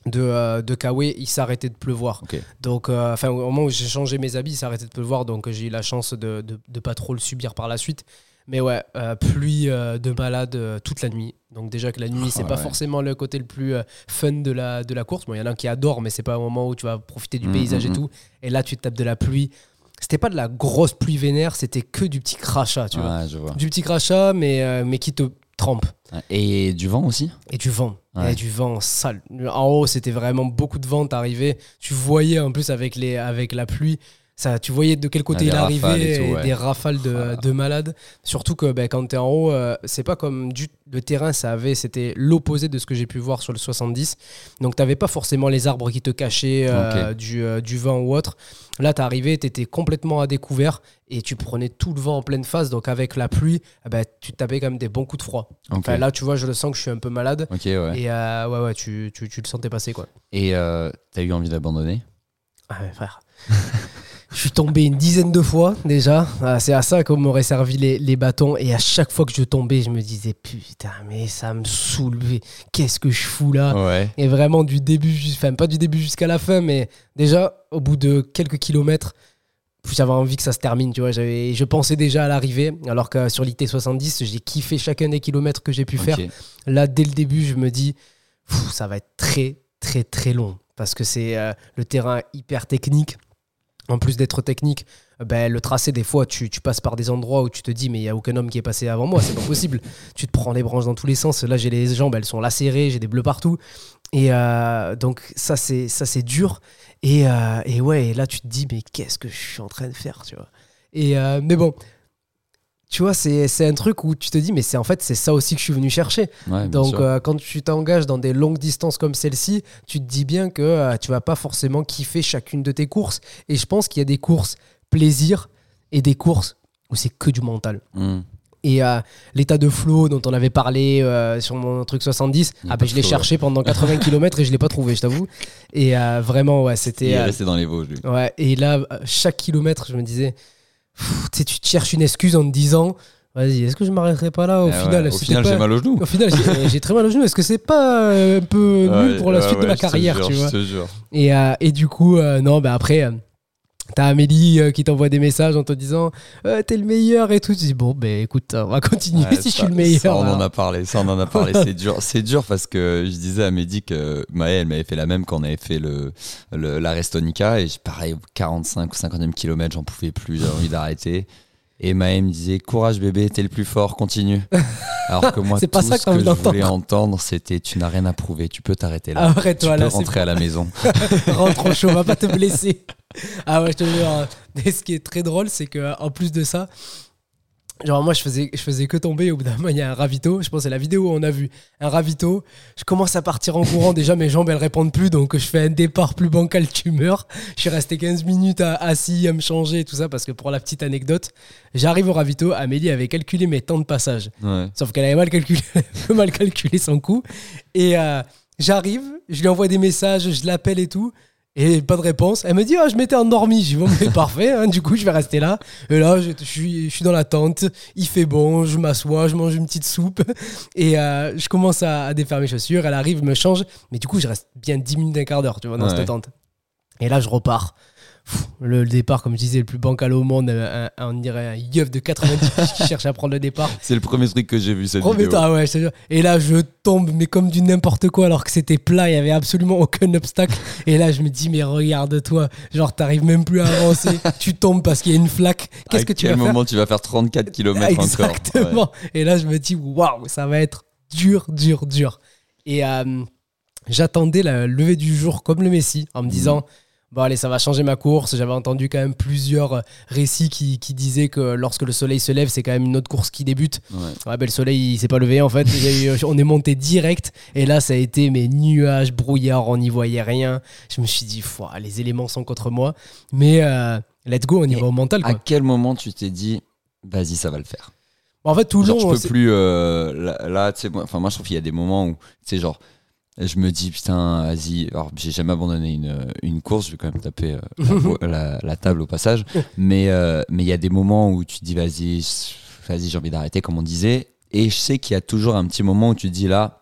de, euh, de il s'arrêtait de pleuvoir. Donc, euh, enfin, au moment où j'ai changé mes habits, il s'arrêtait de pleuvoir. Donc, j'ai eu la chance de, de, de pas trop le subir par la suite. Mais ouais, euh, pluie euh, de malade euh, toute la nuit. Donc, déjà que la nuit, c'est Ah pas ouais. forcément le côté le plus euh, fun de la, de la course. Bon, il y en a qui adorent, mais c'est pas un moment où tu vas profiter du Mhm, paysage et tout. Et là, tu te tapes de la pluie. C'était pas de la grosse pluie vénère, c'était que du petit crachat, tu vois. Ouais, je vois. Du petit crachat, mais, euh, mais qui te trempe. Et du vent aussi Et du vent. Ouais. Et du vent sale. En haut, c'était vraiment beaucoup de vent arrivé. Tu voyais en plus avec, les, avec la pluie. Ça, tu voyais de quel côté Ah, il arrivait, rafales et et tout, ouais. des rafales de, Voilà. de malades. Surtout que ben, quand tu es en haut, euh, c'est pas comme du, le terrain, ça avait, c'était l'opposé de ce que j'ai pu voir sur le 70. Donc tu pas forcément les arbres qui te cachaient euh, du, euh, du vent ou autre. Là, tu arrivé, tu étais complètement à découvert et tu prenais tout le vent en pleine face. Donc avec la pluie, eh ben, tu tapais quand même des bons coups de froid. Enfin, là, tu vois, je le sens que je suis un peu malade. Ouais. Et ouais, ouais, tu, tu, tu le sentais passer, quoi. Et euh, t'as eu envie d'abandonner? Ah ouais, frère. je suis tombé une dizaine de fois déjà. Ah, C'est à ça qu'on m'aurait servi les, les bâtons. Et à chaque fois que je tombais, je me disais putain, mais ça me saoule. mais Qu'est-ce que je fous là? Ouais. Et vraiment du début, enfin pas du début jusqu'à la fin, mais déjà au bout de quelques kilomètres, j'avais envie que ça se termine. Tu vois, je pensais déjà à l'arrivée. Alors que sur l'IT70, j'ai kiffé chacun des kilomètres que j'ai pu faire. Là, dès le début, je me dis, ça va être très, très, très long. Parce que c'est euh, le terrain hyper technique. En plus d'être technique, ben, le tracé, des fois, tu, tu passes par des endroits où tu te dis, mais il n'y a aucun homme qui est passé avant moi, c'est pas possible. tu te prends les branches dans tous les sens. Là, j'ai les jambes, elles sont lacérées, j'ai des bleus partout. Et euh, donc, ça, c'est ça, c'est dur. Et, euh, et ouais, et là, tu te dis, mais qu'est-ce que je suis en train de faire, tu vois. Et, euh, mais bon, tu vois, c'est c'est un truc où tu te dis, mais c'est en fait, c'est ça aussi que je suis venu chercher. Ouais, Donc, euh, quand tu t'engages dans des longues distances comme celle-ci, tu te dis bien que euh, tu vas pas forcément kiffer chacune de tes courses. Et je pense qu'il y a des courses plaisir et des courses où c'est que du mental. Hmm. Et euh, l'état de flow dont on avait parlé euh, sur mon truc 70, Il y a ah de je l'ai cherché pendant 80 km et je l'ai pas trouvé, je t'avoue. Et euh, vraiment, ouais, Il c'était. est resté dans les Vosges, lui. Ouais, et là, chaque kilomètre, je me disais, pff, tu sais, tu te cherches une excuse en te disant, vas-y, est-ce que je m'arrêterai pas là au Ah ouais, final Au final, pas- j'ai mal au genou. Au final, j'ai très mal au genou. Est-ce que c'est pas euh, un peu nul Ouais, pour la ouais, suite de ma carrière, jure, tu vois Je te jure. et, euh, et du coup, euh, non, bah après, t'as Amélie euh, qui t'envoie des messages en te disant, Euh, t'es le meilleur et tout. Tu dis, bon, ben écoute, on va continuer Ouais, si je suis le meilleur. Ça, on en a parlé, ça, on en a parlé. c'est dur, c'est dur parce que je disais à Mehdi que Maë, elle m'avait fait la même quand on avait fait le, le la Restonica et pareil, au 45 ou 50e kilomètre, j'en pouvais plus, j'avais envie d'arrêter. Et Maë me disait, courage bébé, t'es le plus fort, continue. Alors que moi, pas tout ça que ce que je voulais entendre, c'était, tu n'as rien à prouver, tu peux t'arrêter là. tu Arrête-toi peux là, c'est rentrer à la maison. rentre au chaud, va pas te blesser. Ah ouais, je te jure. hein. Et ce qui est très drôle, c'est que en plus de ça, genre moi je faisais, je faisais que tomber. Au bout d'un moment, il y a un ravito. Je pense c'est la vidéo où on a vu un ravito. Je commence à partir en courant. Déjà, mes jambes elles répondent plus, donc je fais un départ plus bancal, tu meurs. Je suis resté 15 minutes à- assis à me changer et tout ça parce que pour la petite anecdote, j'arrive au ravito. Amélie avait calculé mes temps de passage. Ouais. Sauf qu'elle avait mal calculé, mal calculé son coup. Et euh, j'arrive, je lui envoie des messages, je l'appelle et tout. Et pas de réponse. Elle me dit, ah, je m'étais endormi. J'ai dit, bon, mais parfait, hein, du coup, je vais rester là. Et là, je, je suis, je suis dans la tente, il fait bon, je m'assois, je mange une petite soupe. Et euh, je commence à, à défaire mes chaussures. Elle arrive, me change. Mais du coup, je reste bien 10 minutes, un quart d'heure, tu vois, dans Ouais. cette tente. Et là, je repars. Pff, Le, départ, comme je disais, le plus bancal au monde, un, un- on dirait un yeuf de 90 piges qui cherche à prendre le départ. C'est le premier truc que j'ai vu cette Premier vidéo. ouais. Et là, je tombe, mais comme du n'importe quoi, alors que c'était plat, il y avait absolument aucun obstacle. Et là, je me dis, mais regarde-toi, genre, t'arrives même plus à avancer, tu tombes parce qu'il y a une flaque. Qu'est-ce à que tu quel vas moment tu vas faire 34 km faire encore Exactement. Et là, je me dis, waouh, ça va être dur, dur, dur. Et euh, j'attendais la levée du jour comme le Messi, en me disant, bon allez, ça va changer ma course. J'avais entendu quand même plusieurs récits qui, qui disaient que lorsque le soleil se lève, c'est quand même une autre course qui débute. Ouais. Ben, le soleil, il s'est pas levé en fait. On est monté direct. Et là, ça a été mes nuages, brouillard, on n'y voyait rien. Je me suis dit, les éléments sont contre moi. Mais euh, let's go, on y Et va au mental. À quel moment tu t'es dit, vas-y, ça va le faire? En fait, tout le long, je peux plus. euh, là, là, tu sais, moi, enfin, moi, je trouve qu'il y a des moments où, tu sais, genre, je me dis, putain, vas-y. Alors, j'ai jamais abandonné une, une course, je vais quand même taper euh, la, vo- la- la table au passage. Mais euh, mais il y a des moments où tu te dis, vas-y, vas-y, j'ai envie d'arrêter, comme on disait. Et je sais qu'il y a toujours un petit moment où tu te dis, là,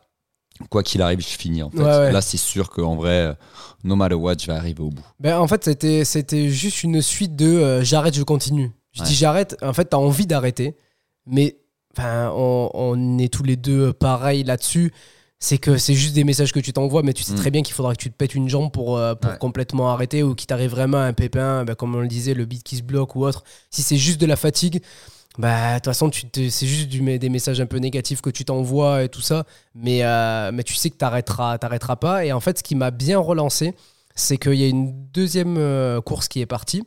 quoi qu'il arrive, je finis, en fait. Ouais, ouais. Là, c'est sûr qu'en vrai, euh, no matter what, je vais arriver au bout. Ben, en fait, c'était, c'était juste une suite de euh, j'arrête, je continue. Je Ouais. dis j'arrête, en fait, t'as envie d'arrêter, mais on, on est tous les deux pareils là-dessus. C'est que c'est juste des messages que tu t'envoies, mais tu sais Mm. très bien qu'il faudra que tu te pètes une jambe pour, euh, pour Ouais. complètement arrêter ou qu'il t'arrive vraiment un pépin, ben, comme on le disait, le beat qui se bloque ou autre. Si c'est juste de la fatigue, bah, de toute façon, te- c'est juste du- des messages un peu négatifs que tu t'envoies et tout ça, mais, euh, mais tu sais que t'arrêteras, t'arrêteras pas. Et en fait, ce qui m'a bien relancé, c'est qu'il y a une deuxième euh, course qui est partie.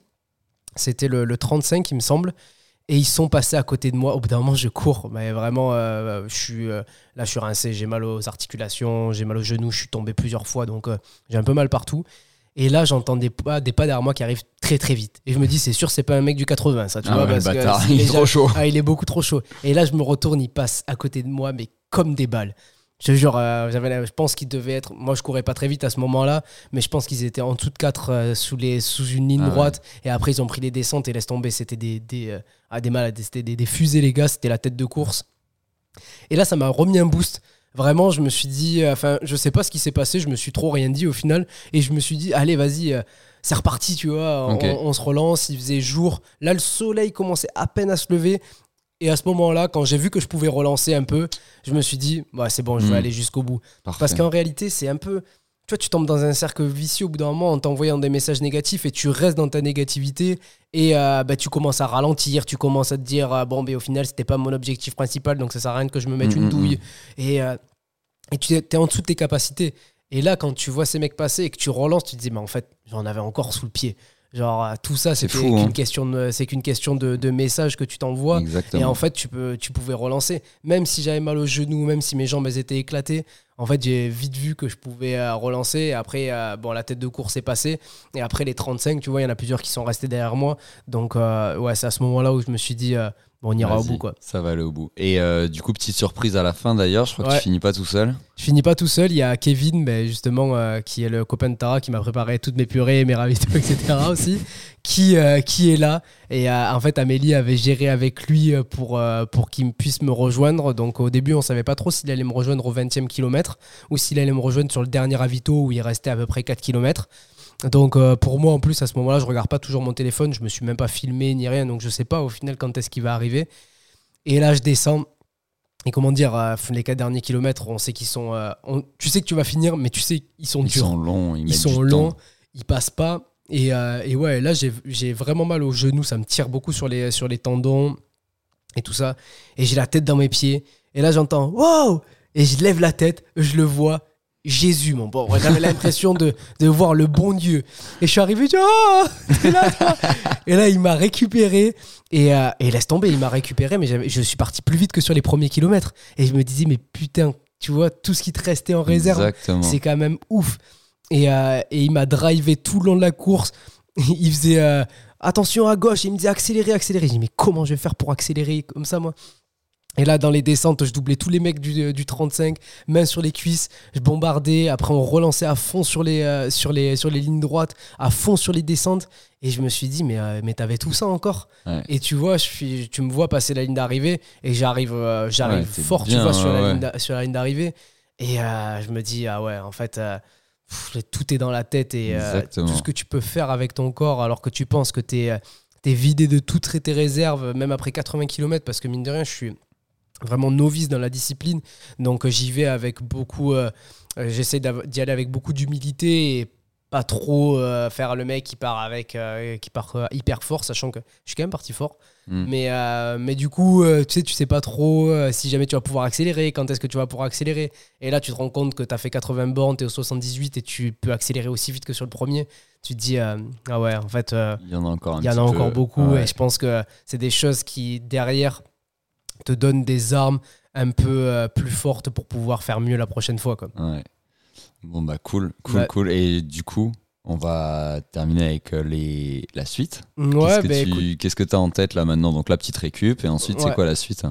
C'était le, le 35, il me semble. Et ils sont passés à côté de moi. Au bout d'un moment, je cours. Mais vraiment, euh, je suis, euh, là, je suis rincé. J'ai mal aux articulations, j'ai mal aux genoux. Je suis tombé plusieurs fois. Donc, euh, j'ai un peu mal partout. Et là, j'entends des pas, des pas derrière moi qui arrivent très, très vite. Et je me dis, c'est sûr, c'est pas un mec du 80, ça. Tu Ah vois, ouais, parce que il est trop chaud. Ah, il est beaucoup trop chaud. Et là, je me retourne, il passe à côté de moi, mais comme des balles. Je te jure, euh, j'avais je pense qu'il devait être. Moi, je courais pas très vite à ce moment-là, mais je pense qu'ils étaient en dessous de 4 sous, les, sous une ligne Ah ouais. droite. Et après, ils ont pris les descentes et laisse tomber. C'était des, des, euh, ah, des malades, c'était des, des fusées, les gars. C'était la tête de course. Et là, ça m'a remis un boost. Vraiment, je me suis dit, euh, enfin, je sais pas ce qui s'est passé, je me suis trop rien dit au final. Et je me suis dit, allez, vas-y, euh, c'est reparti, tu vois. On, se relance, il faisait jour. Là, le soleil commençait à peine à se lever. Et à ce moment-là, quand j'ai vu que je pouvais relancer un peu, je me suis dit, bah, c'est bon, je vais Mm. aller jusqu'au bout. Parfait. Parce qu'en réalité, c'est un peu. Tu vois, tu tombes dans un cercle vicieux au bout d'un moment en t'envoyant des messages négatifs et tu restes dans ta négativité et euh, bah, tu commences à ralentir, tu commences à te dire euh, bon, ben au final, c'était pas mon objectif principal donc ça sert à rien que je me mette Mm, une mm, douille. Et, euh, et tu es en dessous de tes capacités. Et là, quand tu vois ces mecs passer et que tu relances, tu te dis mais en fait, j'en avais encore sous le pied. Genre, euh, tout ça, C'est c'était fou, qu'une hein. question de, c'est qu'une question de, de messages que tu t'envoies. Exactement. Et en fait, tu, peux, tu pouvais relancer. Même si j'avais mal au genou, même si mes jambes elles étaient éclatées, en fait, j'ai vite vu que je pouvais euh, relancer. Et après, euh, bon, la tête de course est passée. Et après, les 35, tu vois, il y en a plusieurs qui sont restés derrière moi. Donc, euh, ouais, c'est à ce moment-là où je me suis dit, on ira au bout, quoi. Ça va aller au bout. Et euh, du coup, petite surprise à la fin d'ailleurs, je crois que tu finis pas tout seul. Je finis pas tout seul. Il y a Kevin, mais justement, euh, qui est le copain de Tara, qui m'a préparé toutes mes purées, mes ravitaux, etc. aussi, qui, euh, qui est là. Et en fait, Amélie avait géré avec lui pour, pour qu'il puisse me rejoindre. Donc au début, on savait pas trop s'il allait me rejoindre au 20e kilomètre ou s'il allait me rejoindre sur le dernier ravito où il restait à peu près 4 km. Donc euh, pour moi, en plus, à ce moment-là, je regarde pas toujours mon téléphone. Je me suis même pas filmé ni rien. Donc je sais pas au final quand est-ce qu'il va arriver. Et là, je descends. Et comment dire, euh, les quatre derniers kilomètres, on sait qu'ils sont. euh, on- tu sais que tu vas finir, mais tu sais qu'ils sont Ils durs. sont longs, ils, sont longs, temps. ils passent pas. Et, et ouais, là, j'ai j'ai vraiment mal aux genoux, ça me tire beaucoup sur les, sur les tendons et tout ça. Et j'ai la tête dans mes pieds. Et là, j'entends Wow Et je lève la tête, je le vois. Jésus, mon bon. J'avais l'impression de, de voir le bon Dieu. Et je suis arrivé, je dis, oh t'es là, toi Et là, il m'a récupéré. Et, euh, et laisse tomber, il m'a récupéré, mais je suis parti plus vite que sur les premiers kilomètres. Et je me disais, mais putain, tu vois, tout ce qui te restait en réserve, c'est quand même ouf. Et, euh, et il m'a drivé tout le long de la course. Il faisait euh, attention à gauche. Il me disait accélérer, accélérer. J'ai dit mais comment je vais faire pour accélérer comme ça moi? Et là, dans les descentes, je doublais tous les mecs du, du 35, main sur les cuisses, je bombardais. Après, on relançait à fond sur les, euh, sur les, sur les lignes droites, à fond sur les descentes. Et je me suis dit, mais, euh, mais t'avais tout ça encore Ouais. Et tu vois, je suis, tu me vois passer la ligne d'arrivée et j'arrive euh, j'arrive Ouais, t'es fort, tu vois, sur, ouais, la ligne d'a- sur la ligne d'arrivée. Et euh, je me dis, ah ouais, en fait, euh, pff, tout est dans la tête et euh, tout ce que tu peux faire avec ton corps alors que tu penses que t'es euh, t'es vidé de toutes tes réserves, même après 80 km, parce que mine de rien, je suis vraiment novice dans la discipline. Donc euh, j'y vais avec beaucoup. euh, euh, J'essaie d'y aller avec beaucoup d'humilité et pas trop euh, faire le mec qui part avec euh, qui part hyper fort, sachant que je suis quand même parti fort. Mm. Mais, mais du coup, tu sais, tu sais pas trop si jamais tu vas pouvoir accélérer, quand est-ce que tu vas pouvoir accélérer. Et là, tu te rends compte que tu as fait 80 bornes, tu es au 78 et tu peux accélérer aussi vite que sur le premier. tu te dis, ah ouais, en fait, Il y en a encore un il y en a encore peu. beaucoup. Ouais. Et je pense que c'est des choses qui, derrière, te donnent des armes un peu euh, plus fortes pour pouvoir faire mieux la prochaine fois. Quoi. Ouais. Bon, bah, cool, cool, Ouais. cool. Et du coup, on va terminer avec euh, les... la suite. Ouais, Qu'est-ce que bah, tu qu'est-ce que t'as en tête là maintenant? Donc, la petite récup. Et ensuite, c'est quoi la suite?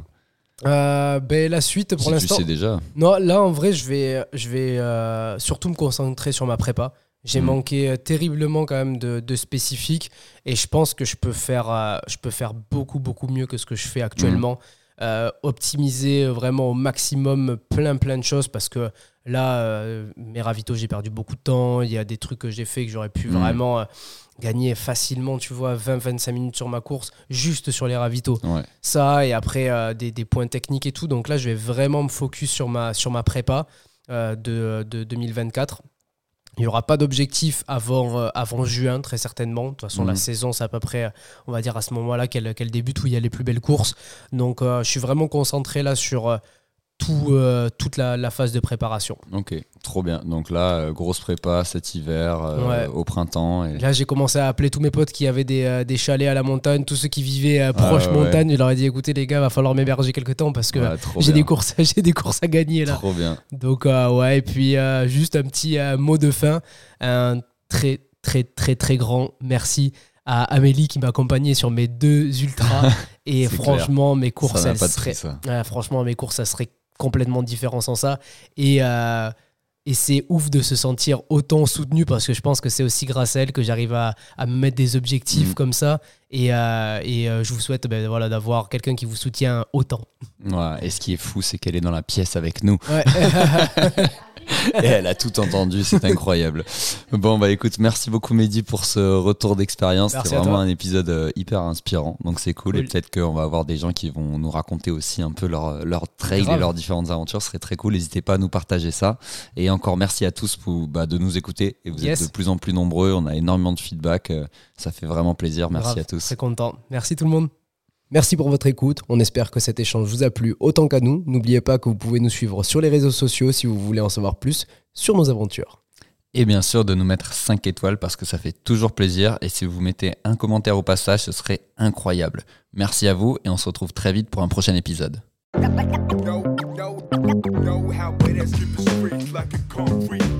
Euh, ben, la suite, pour Si tu l'instant. sais déjà. Non, là, en vrai, je vais, je vais euh, surtout me concentrer sur ma prépa. J'ai Mhm. manqué terriblement quand même de, de spécifique et je pense que je peux faire, euh, je peux faire beaucoup, beaucoup mieux que ce que je fais actuellement. Euh, optimiser vraiment au maximum plein, plein de choses parce que là, euh, mes ravitaux, j'ai perdu beaucoup de temps. Il y a des trucs que j'ai fait que j'aurais pu Mhm. vraiment euh, gagner facilement, tu vois, 20-25 minutes sur ma course juste sur les ravitaux Ouais. ça et après euh, des, des points techniques et tout. Donc là, je vais vraiment me focus sur ma, sur ma prépa de, de 2024. Il n'y aura pas d'objectif avant, euh, avant juin, très certainement. De toute façon, Mhm. la saison, c'est à peu près, on va dire, à ce moment-là qu'elle qu'elle débute, où il y a les plus belles courses. Donc, euh, je suis vraiment concentré là sur euh, tout, euh, toute la, la phase de préparation. Ok, trop bien. Donc là, euh, grosse prépa cet hiver, euh, Ouais. au printemps. Et... Là, j'ai commencé à appeler tous mes potes qui avaient des, des chalets à la montagne, tous ceux qui vivaient proche ouais, ouais. montagne. Je leur ai dit, écoutez, les gars, va falloir m'héberger quelques temps parce que Ouais, j'ai des, courses, j'ai des courses à gagner là. Trop bien. Donc ouais, et puis juste un petit mot de fin, un très très très très grand merci à Amélie qui m'a accompagné sur mes deux ultras et franchement mes courses ça n'a elles pas de seraient prix, ça. Ouais, franchement mes courses ça serait complètement différent sans ça et euh, et c'est ouf de se sentir autant soutenu parce que je pense que c'est aussi grâce à elle que j'arrive à, à me mettre des objectifs Mhm. comme ça. Et, euh, et euh, je vous souhaite ben, voilà, d'avoir quelqu'un qui vous soutient autant. Ouais, et ce qui est fou, c'est qu'elle est dans la pièce avec nous. Ouais. Et elle a tout entendu, c'est incroyable. Bon, bah écoute, merci beaucoup Mehdi pour ce retour d'expérience. C'était vraiment un épisode euh, hyper inspirant, donc c'est cool. Et peut-être qu'on va avoir des gens qui vont nous raconter aussi un peu leur, leur trail et leurs différentes aventures. Ce serait très cool. N'hésitez pas à nous partager ça. Et encore merci à tous pour, bah, de nous écouter. Et vous Yes. êtes de plus en plus nombreux. On a énormément de feedback. euh, Ça fait vraiment plaisir. Merci Grave, à tous. Très content. Merci tout le monde. Merci pour votre écoute. On espère que cet échange vous a plu autant qu'à nous. N'oubliez pas que vous pouvez nous suivre sur les réseaux sociaux si vous voulez en savoir plus sur nos aventures. Et bien sûr de nous mettre 5 étoiles parce que ça fait toujours plaisir. Et si vous mettez un commentaire au passage, ce serait incroyable. Merci à vous et on se retrouve très vite pour un prochain épisode. Know, know, know how wet that skip the streets like a concrete click.